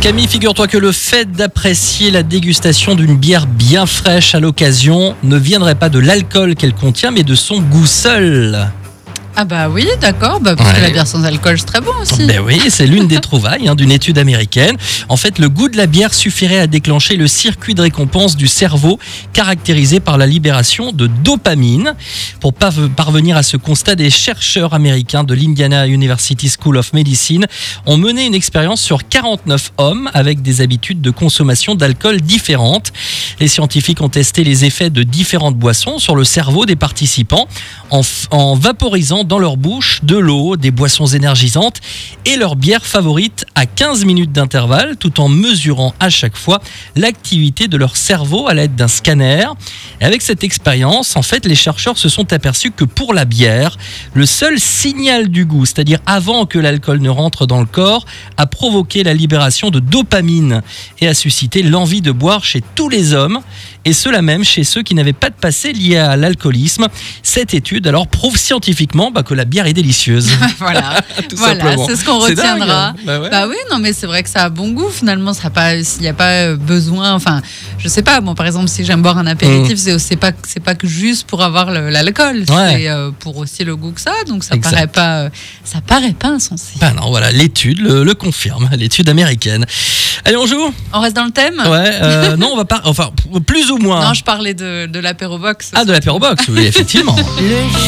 Camille, figure-toi que le fait d'apprécier la dégustation d'une bière bien fraîche à l'occasion ne viendrait pas de l'alcool qu'elle contient, mais de son goût seul. Ah bah oui, d'accord, bah parce que la bière sans alcool c'est très bon aussi. Ben oui, c'est l'une des trouvailles hein, d'une étude américaine. En fait, le goût de la bière suffirait à déclencher le circuit de récompense du cerveau, caractérisé par la libération de dopamine. Pour parvenir à ce constat, des chercheurs américains de l'Indiana University School of Medicine ont mené une expérience sur 49 hommes avec des habitudes de consommation d'alcool différentes. Les scientifiques ont testé les effets de différentes boissons sur le cerveau des participants en vaporisant dans leur bouche de l'eau, des boissons énergisantes et leur bière favorite à 15 minutes d'intervalle, tout en mesurant à chaque fois l'activité de leur cerveau à l'aide d'un scanner. Et avec cette expérience, en fait, les chercheurs se sont aperçus que pour la bière, le seul signal du goût, c'est-à-dire avant que l'alcool ne rentre dans le corps, a provoqué la libération de dopamine et a suscité l'envie de boire chez tous les hommes, et cela même chez ceux qui n'avaient pas de passé lié à l'alcoolisme. Cette étude alors prouve scientifiquement bah, que la bière est délicieuse. voilà, Tout voilà, simplement. c'est ce qu'on dingue, retiendra. hein. Bah ouais. Bah oui, non mais c'est vrai que ça a bon goût finalement, ça a pas s'il n'y a pas euh, besoin enfin, je sais pas, bon par exemple si j'aime boire un apéritif, c'est c'est pas c'est pas que juste pour avoir l'alcool. Ouais. c'est euh, pour aussi le goût que ça, donc ça Exact. paraît pas euh, ça paraît pas insensé. Bah non, voilà, l'étude le, le confirme, l'étude américaine. Allez, on joue? On reste dans le thème? Ouais, euh, non, on va pas. Enfin, plus ou moins. Non, je parlais de, de l'apéro box. Ah, de l'apéro box, oui, effectivement. Le jeu.